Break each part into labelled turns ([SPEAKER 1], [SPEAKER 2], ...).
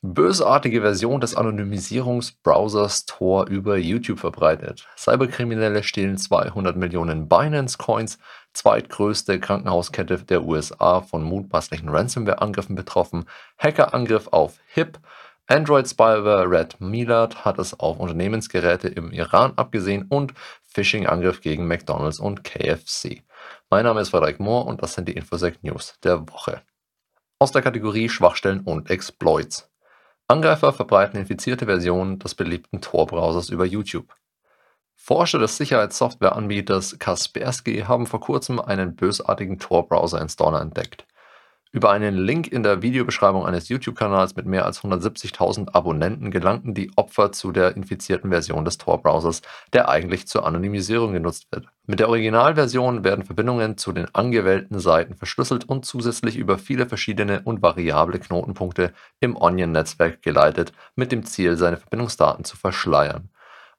[SPEAKER 1] Bösartige Version des Anonymisierungsbrowsers Tor über YouTube verbreitet. Cyberkriminelle stehlen 200 Millionen Binance-Coins. Zweitgrößte Krankenhauskette der USA von mutmaßlichen Ransomware-Angriffen betroffen. Hackerangriff auf HIP. Android-Spyware Red Milad hat es auf Unternehmensgeräte im Iran abgesehen und Phishing-Angriff gegen McDonald's und KFC. Mein Name ist Frederik Mohr und das sind die Infosec News der Woche. Aus der Kategorie Schwachstellen und Exploits. Angreifer verbreiten infizierte Versionen des beliebten Tor-Browsers über YouTube. Forscher des Sicherheitssoftwareanbieters Kaspersky haben vor kurzem einen bösartigen Tor-Browser-Installer entdeckt. Über einen Link in der Videobeschreibung eines YouTube-Kanals mit mehr als 170.000 Abonnenten gelangten die Opfer zu der infizierten Version des Tor-Browsers, der eigentlich zur Anonymisierung genutzt wird. Mit der Originalversion werden Verbindungen zu den angewählten Seiten verschlüsselt und zusätzlich über viele verschiedene und variable Knotenpunkte im Onion-Netzwerk geleitet, mit dem Ziel, seine Verbindungsdaten zu verschleiern.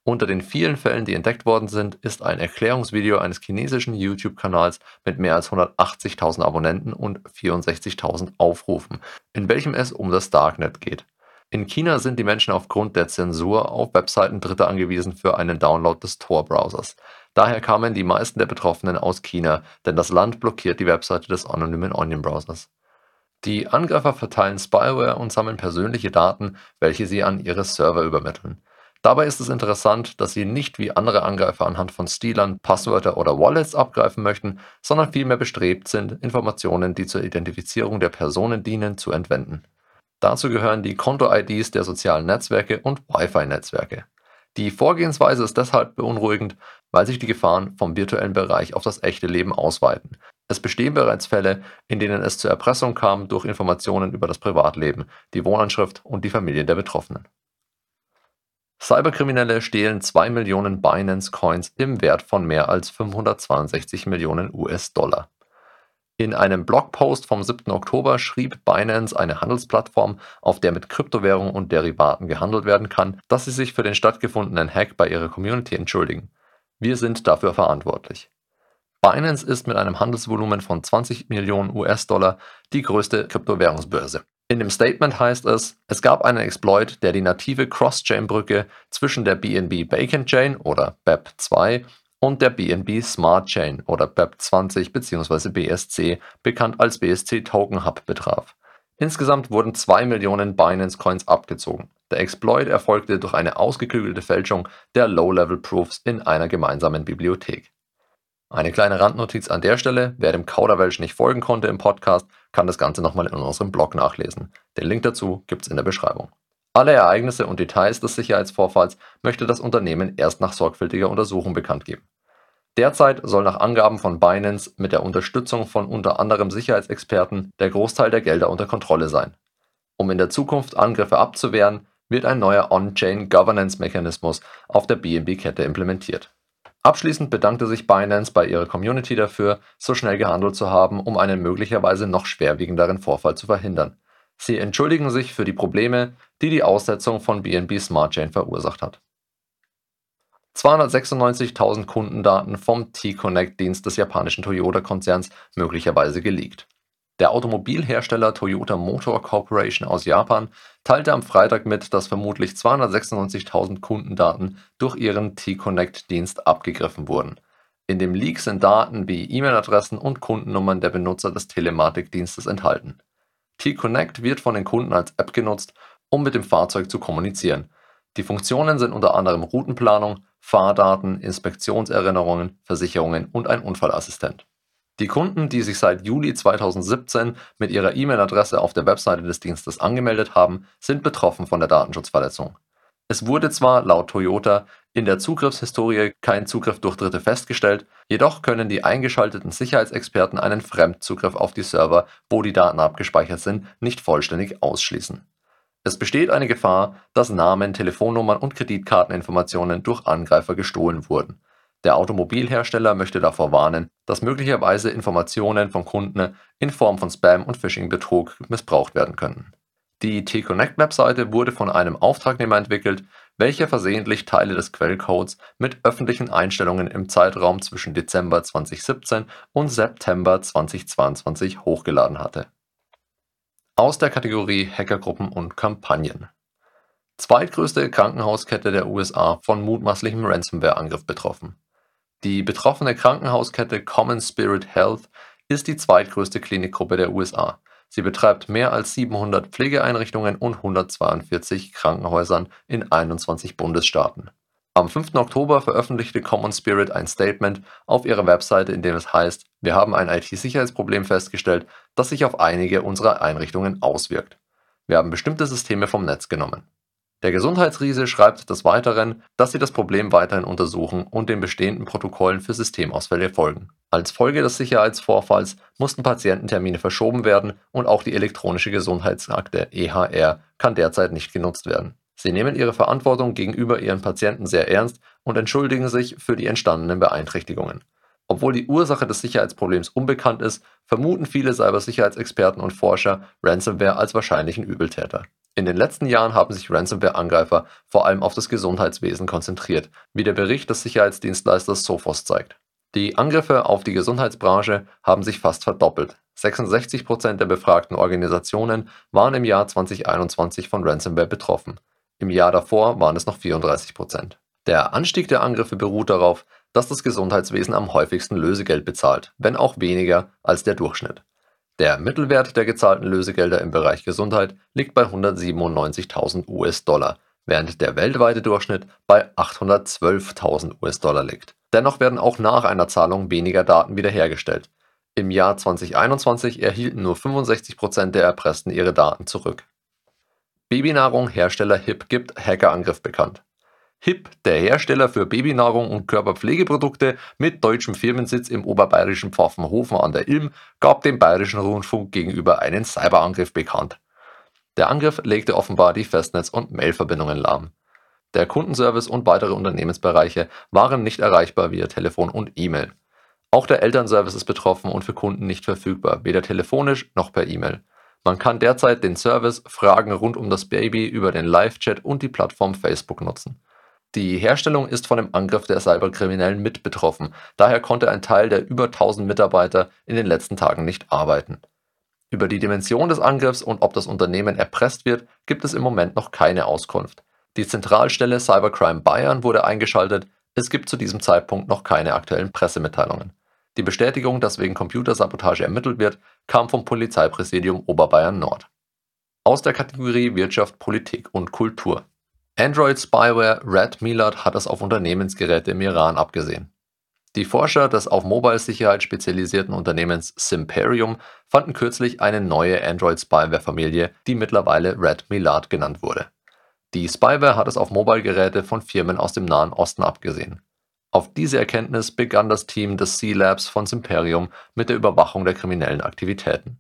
[SPEAKER 1] Unter den vielen Fällen, die entdeckt worden sind, ist ein Erklärungsvideo eines chinesischen YouTube-Kanals mit mehr als 180.000 Abonnenten und 64.000 Aufrufen, in welchem es um das Darknet geht. In China sind die Menschen aufgrund der Zensur auf Webseiten Dritter angewiesen für einen Download des Tor-Browsers. Daher kamen die meisten der Betroffenen aus China, denn das Land blockiert die Webseite des anonymen Onion-Browsers. Die Angreifer verteilen Spyware und sammeln persönliche Daten, welche sie an ihre Server übermitteln. Dabei ist es interessant, dass sie nicht wie andere Angreifer anhand von Stilern, Passwörter oder Wallets abgreifen möchten, sondern vielmehr bestrebt sind, Informationen, die zur Identifizierung der Personen dienen, zu entwenden. Dazu gehören die Konto-IDs der sozialen Netzwerke und Wi-Fi-Netzwerke. Die Vorgehensweise ist deshalb beunruhigend, weil sich die Gefahren vom virtuellen Bereich auf das echte Leben ausweiten. Es bestehen bereits Fälle, in denen es zur Erpressung kam durch Informationen über das Privatleben, die Wohnanschrift und die Familie der Betroffenen. Cyberkriminelle stehlen 2 Millionen Binance-Coins im Wert von mehr als 562 Millionen US-Dollar. In einem Blogpost vom 7. Oktober schrieb Binance, eine Handelsplattform, auf der mit Kryptowährungen und Derivaten gehandelt werden kann, dass sie sich für den stattgefundenen Hack bei ihrer Community entschuldigen. Wir sind dafür verantwortlich. Binance ist mit einem Handelsvolumen von 20 Millionen US-Dollar die größte Kryptowährungsbörse. In dem Statement heißt es, es gab einen Exploit, der die native Cross-Chain-Brücke zwischen der BNB Bacon Chain oder BEP2 und der BNB Smart Chain oder BEP20 bzw. BSC, bekannt als BSC Token Hub, betraf. Insgesamt wurden 2 Millionen Binance Coins abgezogen. Der Exploit erfolgte durch eine ausgeklügelte Fälschung der Low-Level Proofs in einer gemeinsamen Bibliothek. Eine kleine Randnotiz an der Stelle, wer dem Kauderwelsch nicht folgen konnte im Podcast, kann das Ganze nochmal in unserem Blog nachlesen. Den Link dazu gibt's in der Beschreibung. Alle Ereignisse und Details des Sicherheitsvorfalls möchte das Unternehmen erst nach sorgfältiger Untersuchung bekannt geben. Derzeit soll nach Angaben von Binance mit der Unterstützung von unter anderem Sicherheitsexperten der Großteil der Gelder unter Kontrolle sein. Um in der Zukunft Angriffe abzuwehren, wird ein neuer On-Chain Governance Mechanismus auf der BNB-Kette implementiert. Abschließend bedankte sich Binance bei ihrer Community dafür, so schnell gehandelt zu haben, um einen möglicherweise noch schwerwiegenderen Vorfall zu verhindern. Sie entschuldigen sich für die Probleme, die die Aussetzung von BNB Smart Chain verursacht hat. 296.000 Kundendaten vom T-Connect-Dienst des japanischen Toyota-Konzerns möglicherweise geleakt. Der Automobilhersteller Toyota Motor Corporation aus Japan teilte am Freitag mit, dass vermutlich 296.000 Kundendaten durch ihren T-Connect-Dienst abgegriffen wurden. In dem Leak sind Daten wie E-Mail-Adressen und Kundennummern der Benutzer des Telematikdienstes enthalten. T-Connect wird von den Kunden als App genutzt, um mit dem Fahrzeug zu kommunizieren. Die Funktionen sind unter anderem Routenplanung, Fahrdaten, Inspektionserinnerungen, Versicherungen und ein Unfallassistent. Die Kunden, die sich seit Juli 2017 mit ihrer E-Mail-Adresse auf der Webseite des Dienstes angemeldet haben, sind betroffen von der Datenschutzverletzung. Es wurde zwar laut Toyota in der Zugriffshistorie kein Zugriff durch Dritte festgestellt, jedoch können die eingeschalteten Sicherheitsexperten einen Fremdzugriff auf die Server, wo die Daten abgespeichert sind, nicht vollständig ausschließen. Es besteht eine Gefahr, dass Namen, Telefonnummern und Kreditkarteninformationen durch Angreifer gestohlen wurden. Der Automobilhersteller möchte davor warnen, dass möglicherweise Informationen von Kunden in Form von Spam und Phishing-Betrug missbraucht werden können. Die T-Connect-Webseite wurde von einem Auftragnehmer entwickelt, welcher versehentlich Teile des Quellcodes mit öffentlichen Einstellungen im Zeitraum zwischen Dezember 2017 und September 2022 hochgeladen hatte Aus der Kategorie Hackergruppen und Kampagnen. Zweitgrößte Krankenhauskette der USA von mutmaßlichem Ransomware-Angriff betroffen. Die betroffene Krankenhauskette Common Spirit Health ist die zweitgrößte Klinikgruppe der USA. Sie betreibt mehr als 700 Pflegeeinrichtungen und 142 Krankenhäusern in 21 Bundesstaaten. Am 5. Oktober veröffentlichte Common Spirit ein Statement auf ihrer Webseite, in dem es heißt, wir haben ein IT-Sicherheitsproblem festgestellt, das sich auf einige unserer Einrichtungen auswirkt. Wir haben bestimmte Systeme vom Netz genommen. Der Gesundheitsriese schreibt des Weiteren, dass sie das Problem weiterhin untersuchen und den bestehenden Protokollen für Systemausfälle folgen. Als Folge des Sicherheitsvorfalls mussten Patiententermine verschoben werden und auch die elektronische Gesundheitsakte EHR kann derzeit nicht genutzt werden. Sie nehmen ihre Verantwortung gegenüber ihren Patienten sehr ernst und entschuldigen sich für die entstandenen Beeinträchtigungen. Obwohl die Ursache des Sicherheitsproblems unbekannt ist, vermuten viele Cybersicherheitsexperten und Forscher Ransomware als wahrscheinlichen Übeltäter. In den letzten Jahren haben sich Ransomware-Angreifer vor allem auf das Gesundheitswesen konzentriert, wie der Bericht des Sicherheitsdienstleisters Sophos zeigt. Die Angriffe auf die Gesundheitsbranche haben sich fast verdoppelt. 66 Prozent der befragten Organisationen waren im Jahr 2021 von Ransomware betroffen. Im Jahr davor waren es noch 34 Prozent. Der Anstieg der Angriffe beruht darauf, dass das Gesundheitswesen am häufigsten Lösegeld bezahlt, wenn auch weniger als der Durchschnitt. Der Mittelwert der gezahlten Lösegelder im Bereich Gesundheit liegt bei 197.000 US-Dollar, während der weltweite Durchschnitt bei 812.000 US-Dollar liegt. Dennoch werden auch nach einer Zahlung weniger Daten wiederhergestellt. Im Jahr 2021 erhielten nur 65 Prozent der Erpressten ihre Daten zurück. Babynahrung-Hersteller HIP gibt Hackerangriff bekannt. HIP, der Hersteller für Babynahrung und Körperpflegeprodukte mit deutschem Firmensitz im oberbayerischen Pfaffenhofen an der Ilm, gab dem Bayerischen Rundfunk gegenüber einen Cyberangriff bekannt. Der Angriff legte offenbar die Festnetz- und Mailverbindungen lahm. Der Kundenservice und weitere Unternehmensbereiche waren nicht erreichbar via Telefon und E-Mail. Auch der Elternservice ist betroffen und für Kunden nicht verfügbar, weder telefonisch noch per E-Mail. Man kann derzeit den Service Fragen rund um das Baby über den Live-Chat und die Plattform Facebook nutzen. Die Herstellung ist von dem Angriff der Cyberkriminellen mit betroffen, daher konnte ein Teil der über 1000 Mitarbeiter in den letzten Tagen nicht arbeiten. Über die Dimension des Angriffs und ob das Unternehmen erpresst wird, gibt es im Moment noch keine Auskunft. Die Zentralstelle Cybercrime Bayern wurde eingeschaltet, es gibt zu diesem Zeitpunkt noch keine aktuellen Pressemitteilungen. Die Bestätigung, dass wegen Computersabotage ermittelt wird, kam vom Polizeipräsidium Oberbayern Nord. Aus der Kategorie Wirtschaft, Politik und Kultur. Android-Spyware Red Milad hat es auf Unternehmensgeräte im Iran abgesehen. Die Forscher des auf Mobile-Sicherheit spezialisierten Unternehmens Simperium fanden kürzlich eine neue Android-Spyware-Familie, die mittlerweile Red Milad genannt wurde. Die Spyware hat es auf Mobile-Geräte von Firmen aus dem Nahen Osten abgesehen. Auf diese Erkenntnis begann das Team des C-Labs von Simperium mit der Überwachung der kriminellen Aktivitäten.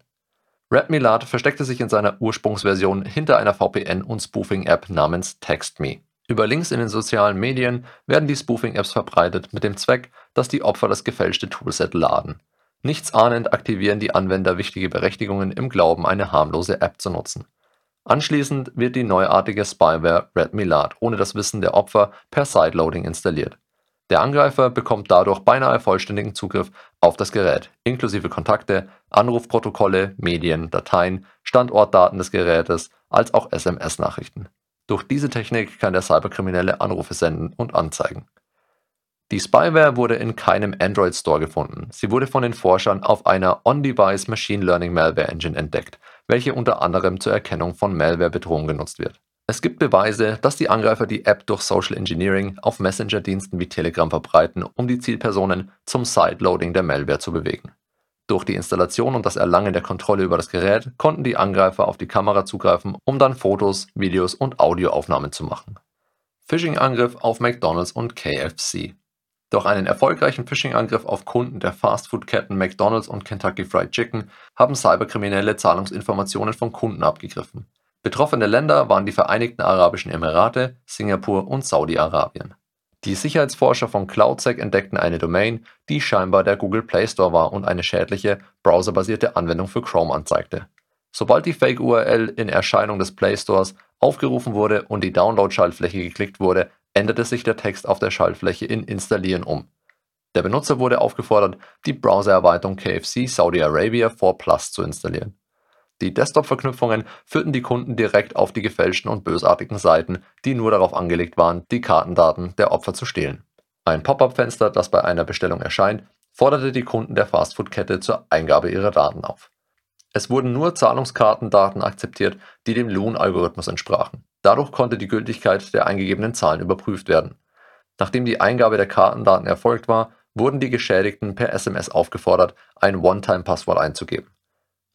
[SPEAKER 1] Red versteckte sich in seiner Ursprungsversion hinter einer VPN- und Spoofing-App namens TextMe. Über Links in den sozialen Medien werden die Spoofing-Apps verbreitet mit dem Zweck, dass die Opfer das gefälschte Toolset laden. Nichtsahnend aktivieren die Anwender wichtige Berechtigungen im Glauben, eine harmlose App zu nutzen. Anschließend wird die neuartige Spyware Red ohne das Wissen der Opfer per Sideloading installiert. Der Angreifer bekommt dadurch beinahe vollständigen Zugriff auf das Gerät, inklusive Kontakte, Anrufprotokolle, Medien, Dateien, Standortdaten des Gerätes als auch SMS-Nachrichten. Durch diese Technik kann der Cyberkriminelle Anrufe senden und anzeigen. Die Spyware wurde in keinem Android Store gefunden. Sie wurde von den Forschern auf einer On-Device Machine Learning Malware Engine entdeckt, welche unter anderem zur Erkennung von Malware-Bedrohungen genutzt wird. Es gibt Beweise, dass die Angreifer die App durch Social Engineering auf Messenger-Diensten wie Telegram verbreiten, um die Zielpersonen zum Sideloading der Malware zu bewegen. Durch die Installation und das Erlangen der Kontrolle über das Gerät konnten die Angreifer auf die Kamera zugreifen, um dann Fotos, Videos und Audioaufnahmen zu machen. Phishing-Angriff auf McDonald's und KFC. Durch einen erfolgreichen Phishing-Angriff auf Kunden der Fastfood-Ketten McDonald's und Kentucky Fried Chicken haben Cyberkriminelle Zahlungsinformationen von Kunden abgegriffen. Betroffene Länder waren die Vereinigten Arabischen Emirate, Singapur und Saudi-Arabien. Die Sicherheitsforscher von CloudSec entdeckten eine Domain, die scheinbar der Google Play Store war und eine schädliche, browserbasierte Anwendung für Chrome anzeigte. Sobald die Fake-URL in Erscheinung des Play Stores aufgerufen wurde und die Download-Schaltfläche geklickt wurde, änderte sich der Text auf der Schaltfläche in Installieren um. Der Benutzer wurde aufgefordert, die Browsererweiterung KFC Saudi Arabia 4 Plus zu installieren. Die Desktop-Verknüpfungen führten die Kunden direkt auf die gefälschten und bösartigen Seiten, die nur darauf angelegt waren, die Kartendaten der Opfer zu stehlen. Ein Pop-up-Fenster, das bei einer Bestellung erscheint, forderte die Kunden der Fastfood-Kette zur Eingabe ihrer Daten auf. Es wurden nur Zahlungskartendaten akzeptiert, die dem Loon-Algorithmus entsprachen. Dadurch konnte die Gültigkeit der eingegebenen Zahlen überprüft werden. Nachdem die Eingabe der Kartendaten erfolgt war, wurden die Geschädigten per SMS aufgefordert, ein One-Time-Passwort einzugeben.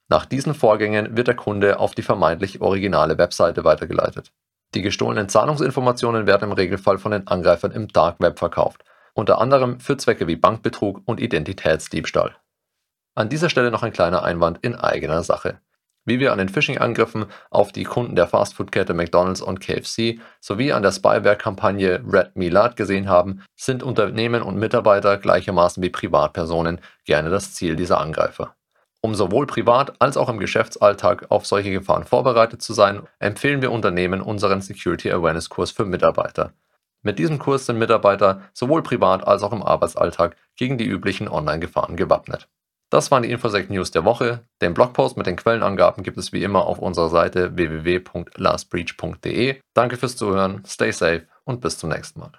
[SPEAKER 1] Nach diesen Vorgängen wird der Kunde auf die vermeintlich originale Webseite weitergeleitet. Die gestohlenen Zahlungsinformationen werden im Regelfall von den Angreifern im Dark Web verkauft, unter anderem für Zwecke wie Bankbetrug und Identitätsdiebstahl. An dieser Stelle noch ein kleiner Einwand in eigener Sache. Wie wir an den Phishing-Angriffen auf die Kunden der Fastfood-Kette McDonald's und KFC sowie an der Spyware-Kampagne Red Milad gesehen haben, sind Unternehmen und Mitarbeiter gleichermaßen wie Privatpersonen gerne das Ziel dieser Angreifer. Um sowohl privat als auch im Geschäftsalltag auf solche Gefahren vorbereitet zu sein, empfehlen wir Unternehmen unseren Security Awareness Kurs für Mitarbeiter. Mit diesem Kurs sind Mitarbeiter sowohl privat als auch im Arbeitsalltag gegen die üblichen Online-Gefahren gewappnet. Das waren die Infosec News der Woche. Den Blogpost mit den Quellenangaben gibt es wie immer auf unserer Seite www.lastbreach.de. Danke fürs Zuhören, stay safe und bis zum nächsten Mal.